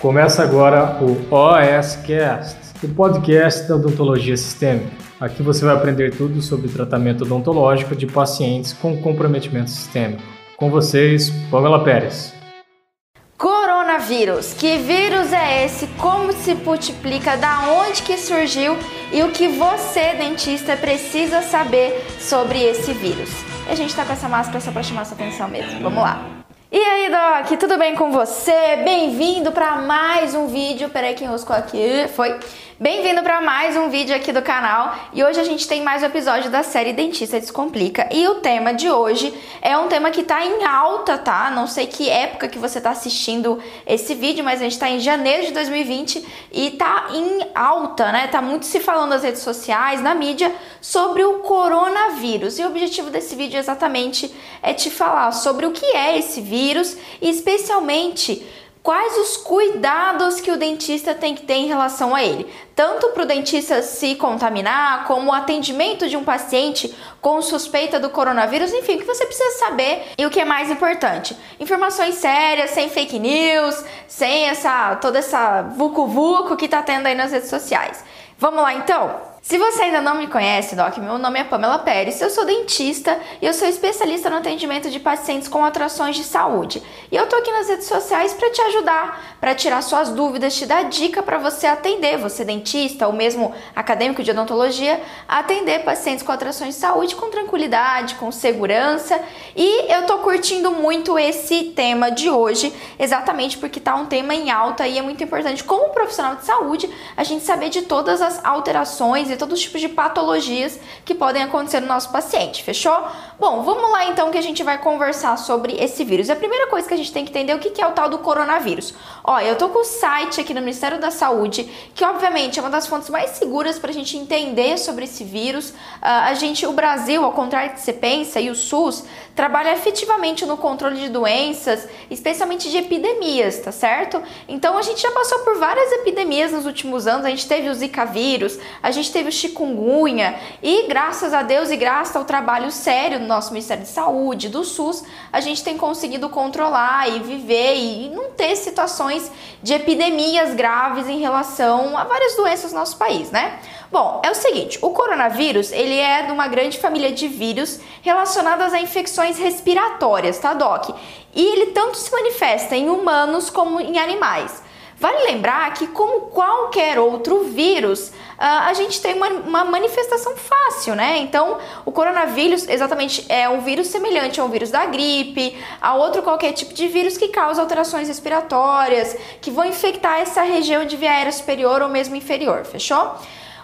Começa agora o OSCast, o podcast da odontologia sistêmica. Aqui você vai aprender tudo sobre tratamento odontológico de pacientes com comprometimento sistêmico. Com vocês, Pamela Pérez. Coronavírus. Que vírus é esse? Como se multiplica? Da onde que surgiu? E o que você, dentista, precisa saber sobre esse vírus? E a gente tá com essa máscara só para chamar sua atenção mesmo. Vamos lá. E aí, Doc, tudo bem com você? Bem-vindo para mais um vídeo. Peraí, quem roscou aqui? Foi. Bem-vindo para mais um vídeo aqui do canal e hoje a gente tem mais um episódio da série Dentista Descomplica e o tema de hoje é um tema que tá em alta, tá? Não sei que época que você tá assistindo esse vídeo, mas a gente tá em janeiro de 2020 e tá em alta, né? Tá muito se falando nas redes sociais, na mídia, sobre o coronavírus e o objetivo desse vídeo exatamente é te falar sobre o que é esse vírus e especialmente quais os cuidados que o dentista tem que ter em relação a ele, tanto para o dentista se contaminar, como o atendimento de um paciente com suspeita do coronavírus, enfim, o que você precisa saber e o que é mais importante. Informações sérias, sem fake news, sem essa toda essa vucu vucu que tá tendo aí nas redes sociais. Vamos lá então? Se você ainda não me conhece, Doc, meu nome é Pamela Pérez, eu sou dentista e eu sou especialista no atendimento de pacientes com atrações de saúde. E eu tô aqui nas redes sociais para te ajudar, para tirar suas dúvidas, te dar dica para você atender, você dentista ou mesmo acadêmico de odontologia, atender pacientes com atrações de saúde com tranquilidade, com segurança. E eu tô curtindo muito esse tema de hoje, exatamente porque tá um tema em alta e é muito importante como profissional de saúde a gente saber de todas as alterações e todos os tipos de patologias que podem acontecer no nosso paciente, fechou? Bom, vamos lá então que a gente vai conversar sobre esse vírus. A primeira coisa que a gente tem que entender é o que é o tal do coronavírus. Ó, eu tô com o site aqui no Ministério da Saúde, que obviamente é uma das fontes mais seguras para a gente entender sobre esse vírus. Uh, a gente, o Brasil, ao contrário do que você pensa, e o SUS, trabalha efetivamente no controle de doenças, especialmente de epidemias, tá certo? Então a gente já passou por várias epidemias nos últimos anos, a gente teve o Zika vírus, a gente teve o chikungunya, e graças a Deus e graças ao trabalho sério do nosso Ministério de Saúde, do SUS, a gente tem conseguido controlar e viver e não ter situações de epidemias graves em relação a várias doenças no nosso país, né? Bom, é o seguinte, o coronavírus, ele é de uma grande família de vírus relacionadas a infecções respiratórias, tá, Doc? E ele tanto se manifesta em humanos como em animais. Vale lembrar que, como qualquer outro vírus, ah, a gente tem uma, uma, manifestação fácil, né? Então, o coronavírus exatamente é um vírus semelhante a um vírus da gripe, a outro qualquer tipo de vírus que causa alterações respiratórias, que vão infectar essa região de via aérea superior ou mesmo inferior, fechou?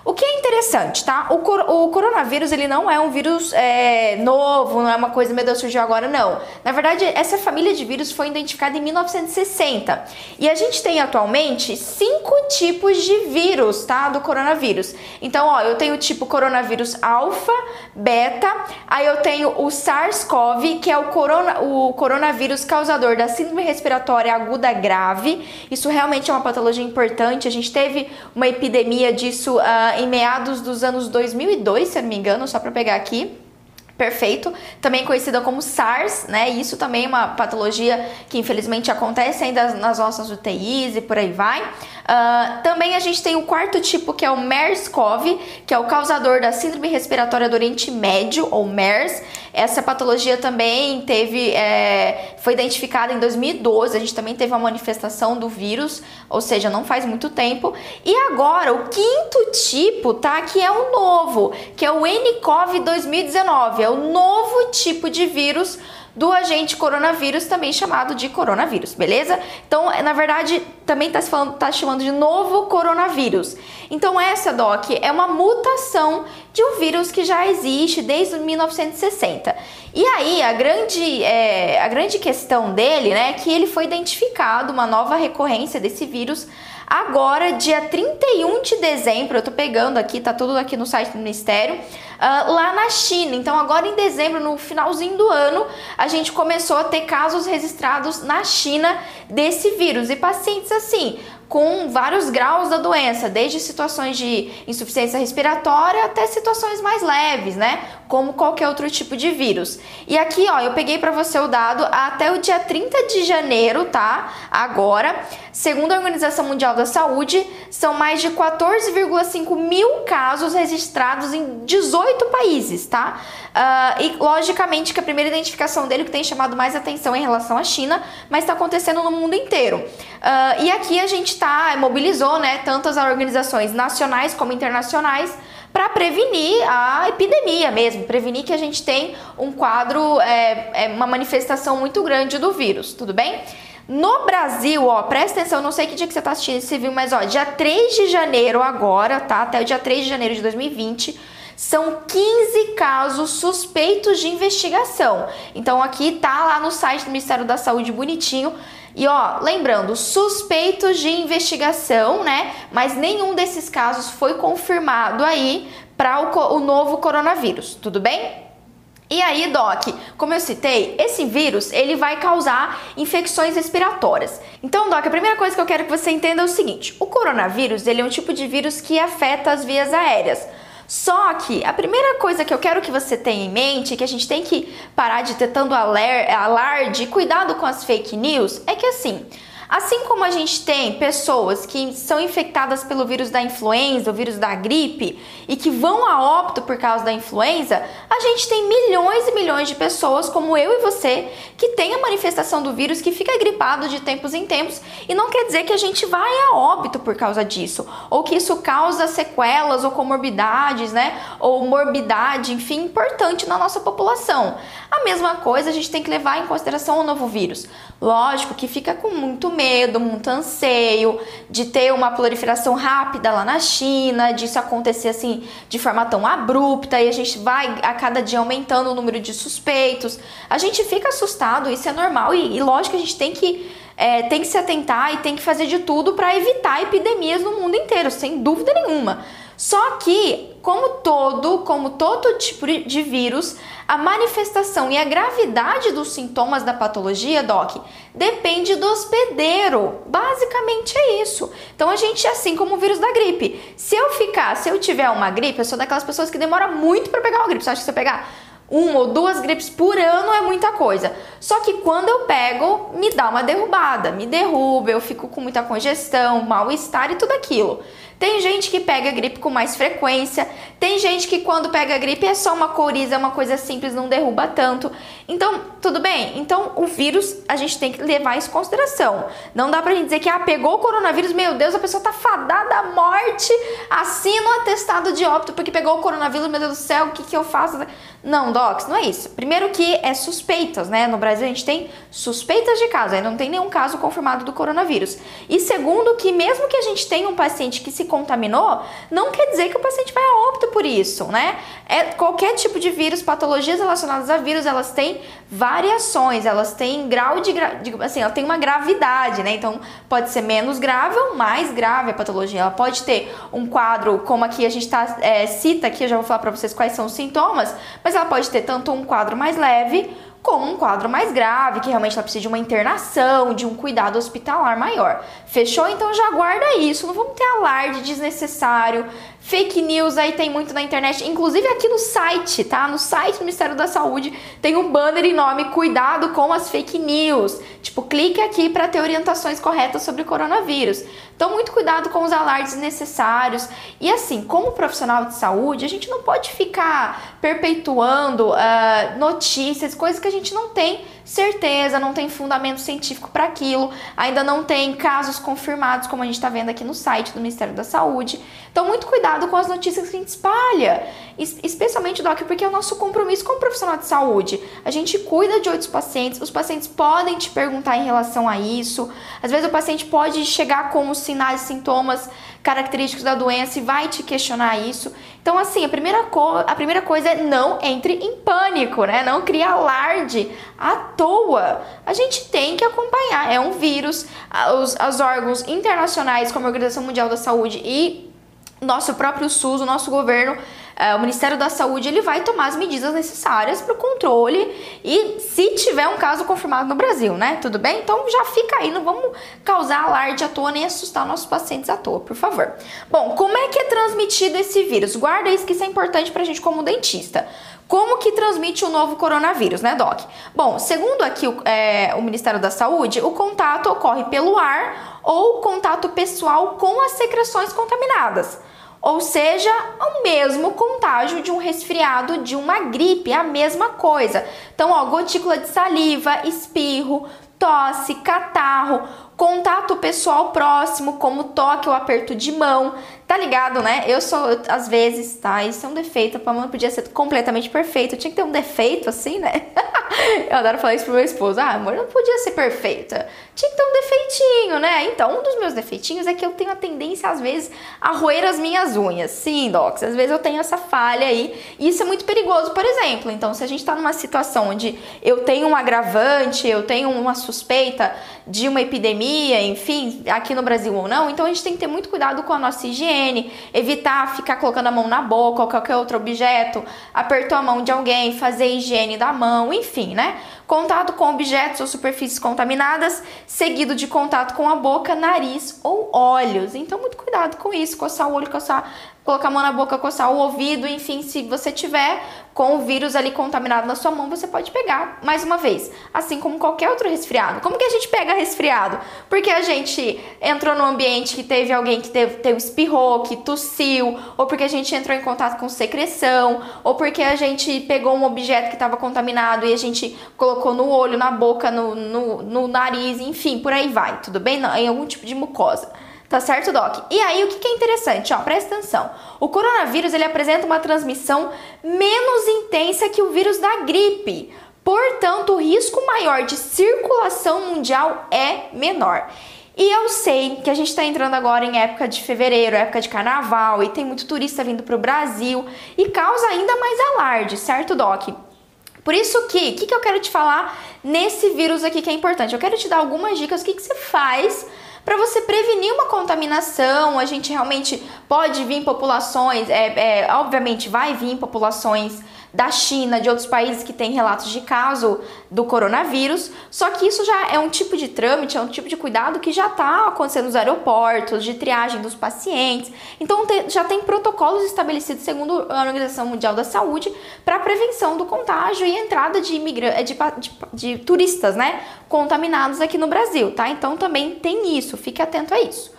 O que é interessante, tá? O, cor o coronavírus, ele não é um vírus é, novo, não é uma coisa, meu Deus, surgiu agora, não. Na verdade, essa família de vírus foi identificada em 1960. E a gente tem atualmente cinco tipos de vírus, tá? Do coronavírus. Então, ó, eu tenho o tipo coronavírus alfa, beta, aí eu tenho o SARS-CoV, que é o, corona, o coronavírus causador da síndrome respiratória aguda grave. Isso realmente é uma patologia importante. A gente teve uma epidemia disso uh, em meados dos anos 2002, se eu não me engano, só para pegar aqui. Perfeito, também conhecida como SARS, né? Isso também é uma patologia que infelizmente acontece ainda nas nossas UTIs e por aí vai. Uh, também a gente tem o quarto tipo, que é o MERS-CoV, que é o causador da Síndrome Respiratória do Oriente Médio, ou MERS. Essa patologia também teve, é, foi identificada em 2012, a gente também teve uma manifestação do vírus, ou seja, não faz muito tempo. E agora, o quinto tipo, tá? Que é o novo, que é o nCoV 2019, é o novo tipo de vírus do agente coronavírus, também chamado de coronavírus, beleza? Então, na verdade, também está falando, tá chamando de novo coronavírus. Então, essa, Doc, é uma mutação de um vírus que já existe desde 1960. E aí, a grande, é, a grande questão dele, né, é que ele foi identificado, uma nova recorrência desse vírus Agora, dia 31 de dezembro, eu tô pegando aqui, tá tudo aqui no site do Ministério, uh, lá na China. Então, agora em dezembro, no finalzinho do ano, a gente começou a ter casos registrados na China desse vírus. E pacientes assim, com vários graus da doença, desde situações de insuficiência respiratória até situações mais leves, né? Como qualquer outro tipo de vírus. E aqui, ó, eu peguei para você o dado até o dia 30 de janeiro, tá? Agora, segundo a Organização Mundial da Saúde, são mais de 14,5 mil casos registrados em 18 países, tá? Uh, e logicamente que a primeira identificação dele que tem chamado mais atenção em relação à China, mas está acontecendo no mundo inteiro. Uh, e aqui a gente tá, mobilizou né, tantas organizações nacionais como internacionais para prevenir a epidemia mesmo, prevenir que a gente tem um quadro, é, é uma manifestação muito grande do vírus, tudo bem? No Brasil, ó, presta atenção, não sei que dia que você tá assistindo esse vídeo, mas ó, dia 3 de janeiro agora, tá? Até o dia 3 de janeiro de 2020, são 15 casos suspeitos de investigação. Então aqui tá lá no site do Ministério da Saúde bonitinho. E ó, lembrando, suspeitos de investigação, né? Mas nenhum desses casos foi confirmado aí para o, o novo coronavírus, tudo bem? E aí, Doc, como eu citei, esse vírus ele vai causar infecções respiratórias. Então, Doc, a primeira coisa que eu quero que você entenda é o seguinte: o coronavírus ele é um tipo de vírus que afeta as vias aéreas. Só que a primeira coisa que eu quero que você tenha em mente, que a gente tem que parar de ter tanto alarde, cuidado com as fake news, é que assim, Assim como a gente tem pessoas que são infectadas pelo vírus da influenza, o vírus da gripe, e que vão a óbito por causa da influenza, a gente tem milhões e milhões de pessoas, como eu e você, que tem a manifestação do vírus, que fica gripado de tempos em tempos, e não quer dizer que a gente vai a óbito por causa disso, ou que isso causa sequelas ou comorbidades, né? Ou morbidade, enfim, importante na nossa população. A mesma coisa a gente tem que levar em consideração o novo vírus. Lógico que fica com muito medo, muito anseio de ter uma proliferação rápida lá na China, disso acontecer assim de forma tão abrupta e a gente vai a cada dia aumentando o número de suspeitos. A gente fica assustado, isso é normal e, e lógico que a gente tem que é, tem que se atentar e tem que fazer de tudo para evitar epidemias no mundo inteiro, sem dúvida nenhuma. Só que, como todo, como todo tipo de vírus, a manifestação e a gravidade dos sintomas da patologia, doc, depende do hospedeiro. Basicamente é isso. Então a gente, assim como o vírus da gripe, se eu ficar, se eu tiver uma gripe, eu sou daquelas pessoas que demora muito para pegar uma gripe. Você acha que eu pegar uma ou duas gripes por ano é muita coisa. Só que quando eu pego, me dá uma derrubada, me derruba, eu fico com muita congestão, mal-estar e tudo aquilo. Tem gente que pega gripe com mais frequência, tem gente que quando pega gripe é só uma coriza, é uma coisa simples, não derruba tanto. Então, tudo bem? Então, o vírus a gente tem que levar isso em consideração. Não dá pra gente dizer que ah, pegou o coronavírus, meu Deus, a pessoa tá fadada à morte, assina o atestado de óbito porque pegou o coronavírus, meu Deus do céu, o que, que eu faço? Não, Docs, não é isso. Primeiro que é suspeitas, né? No Brasil a gente tem suspeitas de caso, ainda não tem nenhum caso confirmado do coronavírus. E segundo que mesmo que a gente tenha um paciente que se contaminou, não quer dizer que o paciente vai a óbito por isso, né? É, qualquer tipo de vírus, patologias relacionadas a vírus, elas têm variações, elas têm grau de, assim, ela tem uma gravidade, né? Então pode ser menos grave ou mais grave a patologia. Ela pode ter um quadro, como aqui a gente tá, é, cita aqui, eu já vou falar para vocês quais são os sintomas, mas ela pode ter tanto um quadro mais leve como um quadro mais grave, que realmente ela precisa de uma internação, de um cuidado hospitalar maior. Fechou? Então já guarda isso, não vamos ter alarde desnecessário, Fake news aí tem muito na internet, inclusive aqui no site, tá? No site do Ministério da Saúde tem um banner enorme, cuidado com as fake news. Tipo, clique aqui para ter orientações corretas sobre o coronavírus. Então, muito cuidado com os alardes necessários. E assim, como profissional de saúde, a gente não pode ficar perpetuando uh, notícias, coisas que a gente não tem certeza, não tem fundamento científico para aquilo, ainda não tem casos confirmados, como a gente está vendo aqui no site do Ministério da Saúde. Então, muito cuidado com as notícias que a gente espalha, especialmente, Doc, porque é o nosso compromisso como profissional de saúde. A gente cuida de outros pacientes, os pacientes podem te perguntar em relação a isso, às vezes o paciente pode chegar com os sinais e sintomas característicos da doença e vai te questionar isso. Então, assim, a primeira, a primeira coisa é não entre em pânico, né? Não crie alarde à toa. A gente tem que acompanhar. É um vírus, os, os órgãos internacionais, como a Organização Mundial da Saúde e nosso próprio SUS, o nosso governo, o Ministério da Saúde ele vai tomar as medidas necessárias para o controle e se tiver um caso confirmado no Brasil, né? Tudo bem? Então já fica aí, não vamos causar alarde à toa nem assustar nossos pacientes à toa, por favor. Bom, como é que é transmitido esse vírus? Guarda isso que isso é importante para a gente como dentista. Como que transmite o novo coronavírus, né, Doc? Bom, segundo aqui o, é, o Ministério da Saúde, o contato ocorre pelo ar ou contato pessoal com as secreções contaminadas. Ou seja, o mesmo contágio de um resfriado, de uma gripe, a mesma coisa. Então, ó, gotícula de saliva, espirro, tosse, catarro, contato pessoal próximo, como toque ou aperto de mão, Tá ligado, né? Eu sou, às vezes, tá? Isso é um defeito. A não podia ser completamente perfeita. Tinha que ter um defeito, assim, né? eu adoro falar isso pro meu esposo. Ah, amor, não podia ser perfeita. Tinha que ter um defeitinho, né? Então, um dos meus defeitinhos é que eu tenho a tendência, às vezes, a roer as minhas unhas. Sim, Docs, às vezes eu tenho essa falha aí. E isso é muito perigoso, por exemplo. Então, se a gente tá numa situação onde eu tenho um agravante, eu tenho uma suspeita de uma epidemia, enfim, aqui no Brasil ou não, então a gente tem que ter muito cuidado com a nossa higiene higiene, evitar ficar colocando a mão na boca ou qualquer outro objeto, apertou a mão de alguém, fazer higiene da mão, enfim, né? Contato com objetos ou superfícies contaminadas, seguido de contato com a boca, nariz ou olhos. Então, muito cuidado com isso, coçar o olho, coçar colocar a mão na boca, coçar o ouvido, enfim, se você tiver com o vírus ali contaminado na sua mão, você pode pegar mais uma vez, assim como qualquer outro resfriado. Como que a gente pega resfriado? Porque a gente entrou num ambiente que teve alguém que teve, teve espirrou, que tossiu, ou porque a gente entrou em contato com secreção, ou porque a gente pegou um objeto que estava contaminado e a gente colocou no olho, na boca, no, no, no nariz, enfim, por aí vai, tudo bem? Em algum tipo de mucosa. Tá certo, Doc? E aí, o que é interessante? Ó, presta atenção. O coronavírus ele apresenta uma transmissão menos intensa que o vírus da gripe. Portanto, o risco maior de circulação mundial é menor. E eu sei que a gente está entrando agora em época de fevereiro, época de carnaval, e tem muito turista vindo para o Brasil e causa ainda mais alarde, certo, Doc? Por isso que, o que, que eu quero te falar nesse vírus aqui que é importante? Eu quero te dar algumas dicas, o que, que você faz para você prevenir uma contaminação. A gente realmente pode vir populações, é, é, obviamente vai vir populações da China, de outros países que têm relatos de caso do coronavírus. Só que isso já é um tipo de trâmite, é um tipo de cuidado que já está acontecendo nos aeroportos, de triagem dos pacientes. Então te, já tem protocolos estabelecidos segundo a Organização Mundial da Saúde para prevenção do contágio e entrada de, imigra de, de, de turistas, né, contaminados aqui no Brasil, tá? Então também tem isso, fique atento a isso.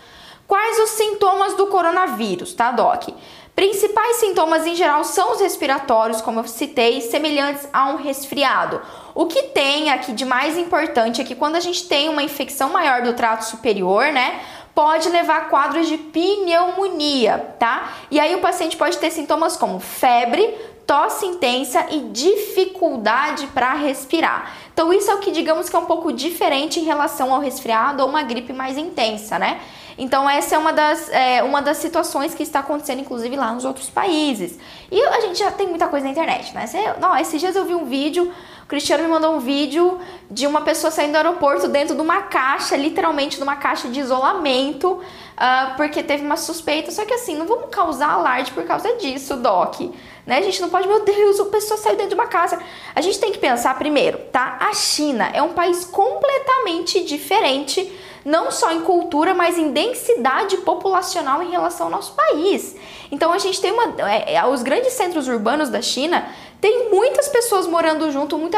Quais os sintomas do coronavírus, tá, Doc? Principais sintomas em geral são os respiratórios, como eu citei, semelhantes a um resfriado. O que tem aqui de mais importante é que quando a gente tem uma infecção maior do trato superior, né, pode levar a quadros de pneumonia, tá? E aí o paciente pode ter sintomas como febre, tosse intensa e dificuldade para respirar. Então isso é o que digamos que é um pouco diferente em relação ao resfriado ou uma gripe mais intensa, né? Então essa é uma das, é, uma das situações que está acontecendo, inclusive, lá nos outros países. E a gente já tem muita coisa na internet, né? Você, não, esses dias eu vi um vídeo, o Cristiano me mandou um vídeo de uma pessoa saindo do aeroporto dentro de uma caixa, literalmente de uma caixa de isolamento, uh, porque teve uma suspeita. Só que assim, não vamos causar alarde por causa disso, Doc. Né? A gente não pode, meu Deus, a pessoa saiu dentro de uma casa. A gente tem que pensar primeiro, tá? A China é um país completamente diferente não só em cultura, mas em densidade populacional em relação ao nosso país. Então a gente tem uma. É, é, os grandes centros urbanos da China tem muitas pessoas morando junto, muito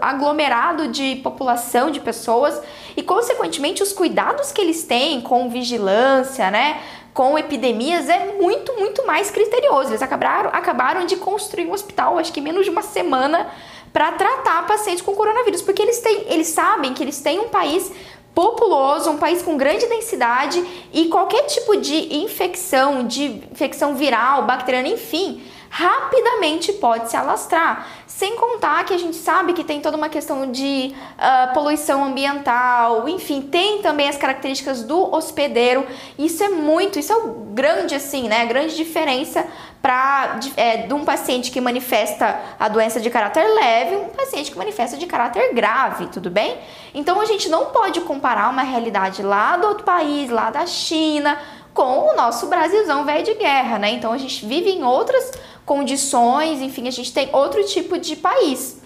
aglomerado de população, de pessoas, e consequentemente os cuidados que eles têm com vigilância, né? Com epidemias é muito, muito mais criterioso. Eles acabaram, acabaram de construir um hospital, acho que menos de uma semana, para tratar pacientes com coronavírus, porque eles têm, eles sabem que eles têm um país populoso, um país com grande densidade e qualquer tipo de infecção, de infecção viral, bacteriana, enfim, rapidamente pode se alastrar. Sem contar que a gente sabe que tem toda uma questão de uh, poluição ambiental, enfim, tem também as características do hospedeiro. Isso é muito, isso é o grande assim, né? A grande diferença para é, de um paciente que manifesta a doença de caráter leve, um paciente que manifesta de caráter grave, tudo bem? Então a gente não pode comparar uma realidade lá do outro país, lá da China, com o nosso Brasilzão velho de guerra, né? Então a gente vive em outras condições, enfim, a gente tem outro tipo de país.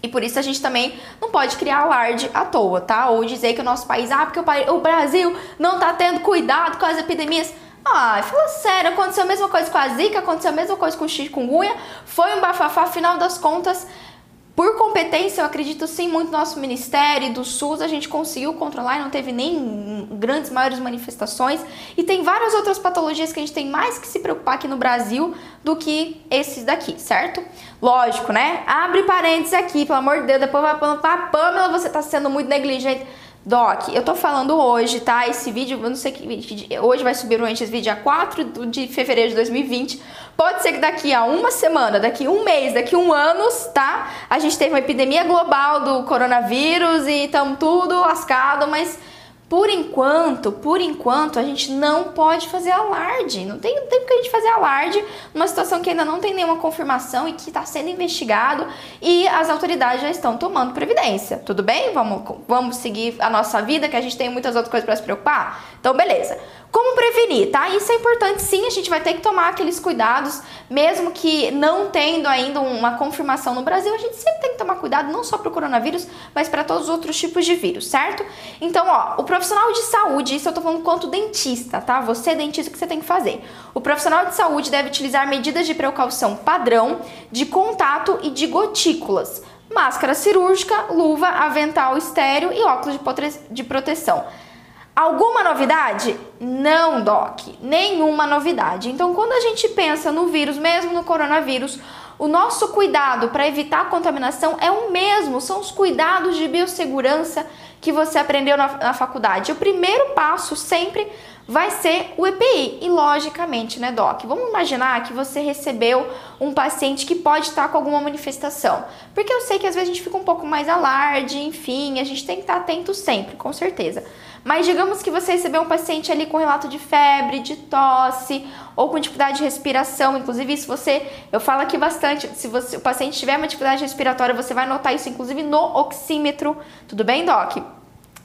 E por isso a gente também não pode criar alarde à toa, tá? Ou dizer que o nosso país, ah, porque o, Brasil não tá tendo cuidado com as epidemias. Ah, fala sério, aconteceu a mesma coisa com a Zika, aconteceu a mesma coisa com o chikungunya, foi um bafafá, afinal das contas, por competência, eu acredito sim muito no nosso ministério do SUS, a gente conseguiu controlar e não teve nem grandes, maiores manifestações. E tem várias outras patologias que a gente tem mais que se preocupar aqui no Brasil do que esses daqui, certo? Lógico, né? Abre parênteses aqui, pelo amor de Deus, depois vai falando, ah, Pamela, você tá sendo muito negligente. Doc, eu tô falando hoje, tá? Esse vídeo, eu não sei que hoje vai subir esse vídeo dia 4 de fevereiro de 2020. Pode ser que daqui a uma semana, daqui a um mês, daqui a um ano, tá? A gente teve uma epidemia global do coronavírus e estamos tudo lascado, mas por enquanto, por enquanto, a gente não pode fazer alarde. Não tem tempo que a gente fazer alarde numa situação que ainda não tem nenhuma confirmação e que está sendo investigado e as autoridades já estão tomando previdência. Tudo bem? Vamos, vamos seguir a nossa vida, que a gente tem muitas outras coisas para se preocupar? Então, beleza. Como prevenir, tá? Isso é importante sim, a gente vai ter que tomar aqueles cuidados, mesmo que não tendo ainda uma confirmação no Brasil, a gente sempre tem que tomar cuidado, não só para o coronavírus, mas para todos os outros tipos de vírus, certo? Então, ó, o profissional de saúde, isso eu tô falando quanto dentista, tá? Você, dentista, o que você tem que fazer? O profissional de saúde deve utilizar medidas de precaução padrão, de contato e de gotículas. Máscara cirúrgica, luva, avental estéreo e óculos de proteção. Alguma novidade? Não, Doc, nenhuma novidade. Então, quando a gente pensa no vírus, mesmo no coronavírus, o nosso cuidado para evitar a contaminação é o mesmo, são os cuidados de biossegurança que você aprendeu na, na faculdade. O primeiro passo sempre vai ser o EPI. E logicamente, né, Doc? Vamos imaginar que você recebeu um paciente que pode estar com alguma manifestação. Porque eu sei que às vezes a gente fica um pouco mais alarde, enfim, a gente tem que estar atento sempre, com certeza. Mas digamos que você recebeu um paciente ali com relato de febre, de tosse ou com dificuldade de respiração, inclusive se você, eu falo aqui bastante, se você, o paciente tiver uma dificuldade respiratória, você vai notar isso inclusive no oxímetro. Tudo bem, doc?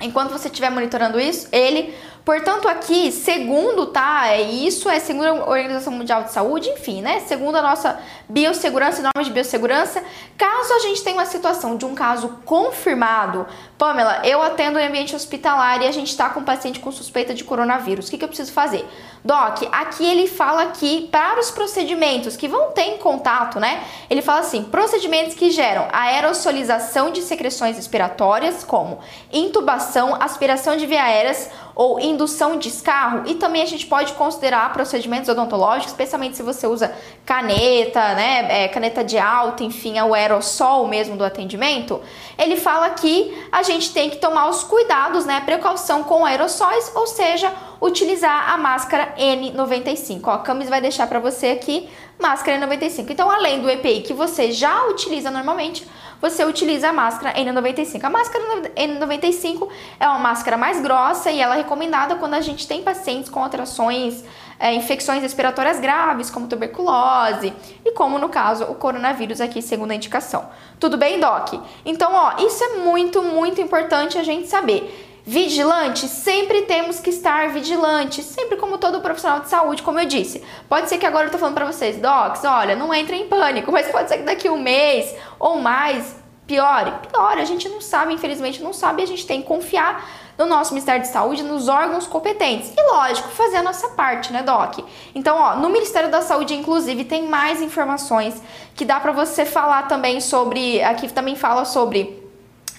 Enquanto você estiver monitorando isso, ele Portanto, aqui, segundo, tá? É isso, é segundo a Organização Mundial de Saúde, enfim, né? Segundo a nossa biossegurança, normas de biossegurança, caso a gente tenha uma situação de um caso confirmado, Pamela, eu atendo em ambiente hospitalar e a gente está com um paciente com suspeita de coronavírus. O que, que eu preciso fazer? Doc, aqui ele fala que para os procedimentos que vão ter em contato, né? Ele fala assim: procedimentos que geram aerosolização de secreções respiratórias, como intubação, aspiração de via aéreas ou indução de escarro, e também a gente pode considerar procedimentos odontológicos, especialmente se você usa caneta, né, é, caneta de alta, enfim, é o aerossol mesmo do atendimento. Ele fala que a gente tem que tomar os cuidados, né, precaução com aerossóis, ou seja, utilizar a máscara N95. Ó, a Camis vai deixar para você aqui máscara N95. Então, além do EPI que você já utiliza normalmente, você utiliza a máscara N95. A máscara N95 é uma máscara mais grossa e ela é recomendada quando a gente tem pacientes com alterações, é, infecções respiratórias graves, como tuberculose e como no caso o coronavírus aqui, segundo a indicação. Tudo bem, Doc? Então, ó, isso é muito, muito importante a gente saber. Vigilante, sempre temos que estar vigilante, sempre como todo profissional de saúde, como eu disse. Pode ser que agora eu tô falando para vocês, docs, olha, não entrem em pânico, mas pode ser que daqui um mês ou mais piore. Piore, a gente não sabe, infelizmente não sabe, a gente tem que confiar no nosso Ministério de Saúde, nos órgãos competentes. E lógico, fazer a nossa parte, né, Doc? Então, ó, no Ministério da Saúde, inclusive, tem mais informações que dá para você falar também sobre. Aqui também fala sobre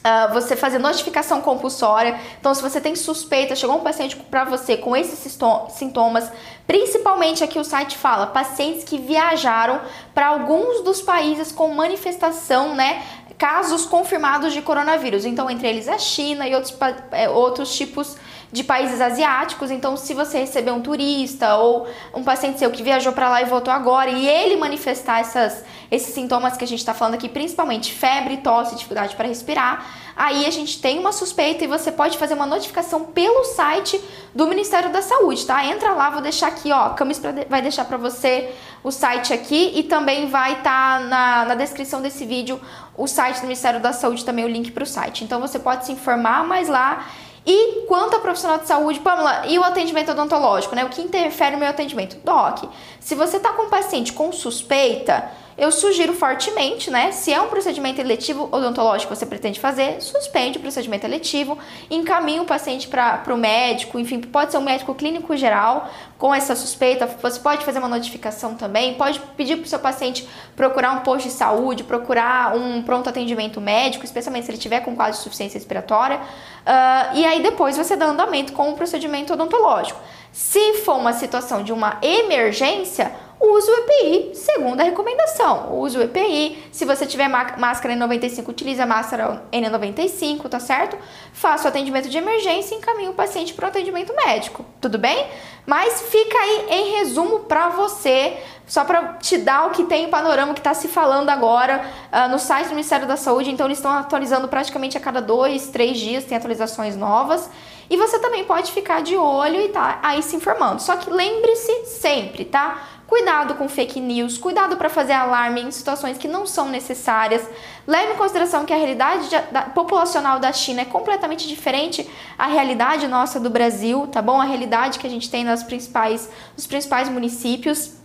Uh, você fazer notificação compulsória. Então, se você tem suspeita, chegou um paciente para você com esses sintomas, principalmente aqui o site fala pacientes que viajaram para alguns dos países com manifestação, né? Casos confirmados de coronavírus. Então, entre eles a China e outros, é, outros tipos de países asiáticos. Então, se você receber um turista ou um paciente seu que viajou para lá e voltou agora e ele manifestar essas, esses sintomas que a gente está falando aqui, principalmente febre, tosse, dificuldade para respirar, aí a gente tem uma suspeita e você pode fazer uma notificação pelo site do Ministério da Saúde, tá? Entra lá, vou deixar aqui, ó, Camis vai deixar para você o site aqui e também vai estar tá na, na descrição desse vídeo o site do Ministério da Saúde, também o link para o site. Então você pode se informar mais lá E quanto a profissional de saúde, Pamela, e o atendimento odontológico, né? O que interfere no meu atendimento? Doc, se você está com um paciente com suspeita, eu sugiro fortemente, né? Se é um procedimento eletivo odontológico que você pretende fazer, suspende o procedimento eletivo, encaminha o paciente para o médico, enfim, pode ser um médico clínico geral com essa suspeita. Você pode fazer uma notificação também, pode pedir para o seu paciente procurar um posto de saúde, procurar um pronto atendimento médico, especialmente se ele tiver com quadro de suficiência respiratória. Uh, e aí depois você dá andamento com o procedimento odontológico. Se for uma situação de uma emergência, use o EPI, segundo a recomendação. Use o EPI. Se você tiver máscara N95, utilize a máscara N95, tá certo? Faça o atendimento de emergência e encaminhe o paciente para o atendimento médico, tudo bem? Mas fica aí em resumo para você, só para te dar o que tem o panorama que está se falando agora uh, no site do Ministério da Saúde. Então, eles estão atualizando praticamente a cada dois, três dias, tem atualizações novas. E você também pode ficar de olho e tá aí se informando. Só que lembre-se sempre, tá? Cuidado com fake news, cuidado para fazer alarme em situações que não são necessárias. Leve em consideração que a realidade populacional da China é completamente diferente à realidade nossa do Brasil, tá bom? A realidade que a gente tem nas principais, nos principais municípios.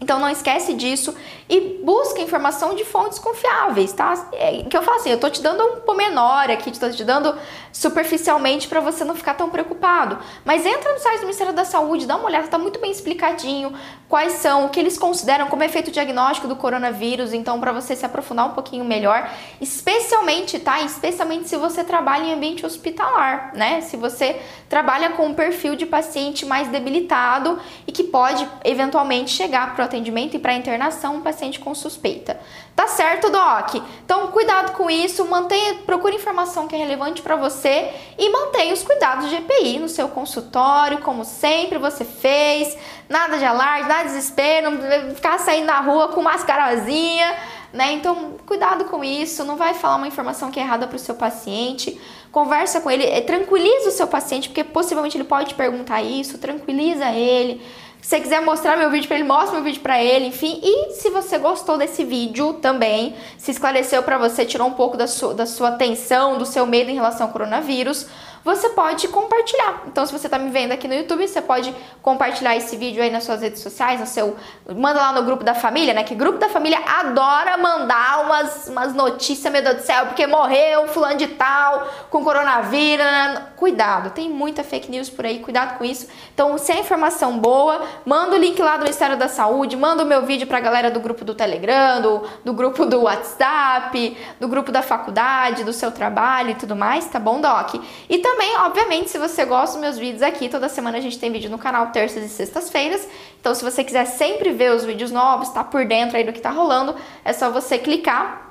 Então não esquece disso e busca informação de fontes confiáveis, tá? É, que eu falo assim, eu tô te dando um pormenor aqui, tô te dando superficialmente para você não ficar tão preocupado. Mas entra no site do Ministério da Saúde, dá uma olhada, tá muito bem explicadinho quais são, o que eles consideram como efeito diagnóstico do coronavírus, então para você se aprofundar um pouquinho melhor, especialmente, tá? Especialmente se você trabalha em ambiente hospitalar, né? Se você trabalha com um perfil de paciente mais debilitado e que pode eventualmente chegar para atendimento e para internação um paciente com suspeita. Tá certo, Doc? Então, cuidado com isso, mantenha, procure informação que é relevante para você e mantenha os cuidados de EPI no seu consultório, como sempre você fez. Nada de alarde, nada de desespero, não ficar saindo na rua com mascarazinha, né? Então, cuidado com isso, não vai falar uma informação que é errada para o seu paciente. Conversa com ele, eh, tranquiliza o seu paciente, porque possivelmente ele pode te perguntar isso, tranquiliza ele. Se você quiser mostrar meu vídeo para ele, mostra meu vídeo para ele, enfim. E se você gostou desse vídeo também, se esclareceu para você, tirou um pouco da sua, da sua atenção, do seu medo em relação ao coronavírus, você pode compartilhar. Então, se você está me vendo aqui no YouTube, você pode compartilhar esse vídeo aí nas suas redes sociais, no seu. Manda lá no grupo da família, né? Que grupo da família adora mandar umas, umas notícias, meu Deus do céu, porque morreu fulano de tal com coronavírus. Né? Cuidado, tem muita fake news por aí, cuidado com isso. Então, se é informação boa, manda o link lá do Ministério da Saúde, manda o meu vídeo pra galera do grupo do Telegram, do, do grupo do WhatsApp, do grupo da faculdade, do seu trabalho e tudo mais, tá bom, Doc? E também, obviamente, se você gosta dos meus vídeos aqui, toda semana a gente tem vídeo no canal terças e sextas-feiras. Então, se você quiser sempre ver os vídeos novos, tá por dentro aí do que tá rolando, é só você clicar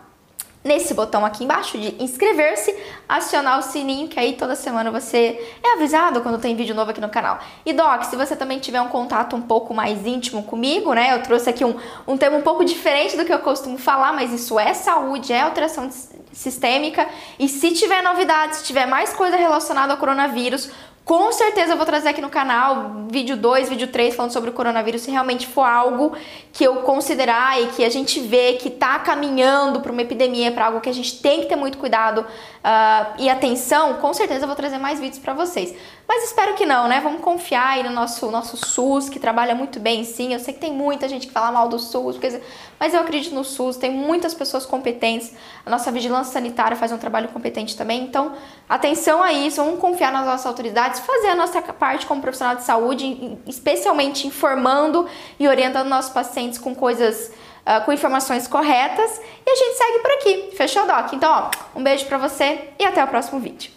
nesse botão aqui embaixo de inscrever-se, acionar o sininho, que aí toda semana você é avisado quando tem vídeo novo aqui no canal. E Doc, se você também tiver um contato um pouco mais íntimo comigo, né? Eu trouxe aqui um, um tema um pouco diferente do que eu costumo falar, mas isso é saúde, é alteração sistêmica. E se tiver novidades, se tiver mais coisa relacionada ao coronavírus, com certeza eu vou trazer aqui no canal vídeo 2, vídeo 3 falando sobre o coronavírus se realmente for algo que eu considerar e que a gente vê que está caminhando para uma epidemia, para algo que a gente tem que ter muito cuidado uh, e atenção, com certeza eu vou trazer mais vídeos para vocês. Mas espero que não, né? Vamos confiar aí no nosso, nosso SUS, que trabalha muito bem, sim. Eu sei que tem muita gente que fala mal do SUS, mas eu acredito no SUS, tem muitas pessoas competentes. A nossa vigilância sanitária faz um trabalho competente também. Então, atenção a isso, vamos confiar nas nossas autoridades, fazer a nossa parte como profissional de saúde, especialmente informando e orientando nossos pacientes com coisas. Uh, com informações corretas e a gente segue por aqui. Fechou, Doc? Então, ó, um beijo para você e até o próximo vídeo.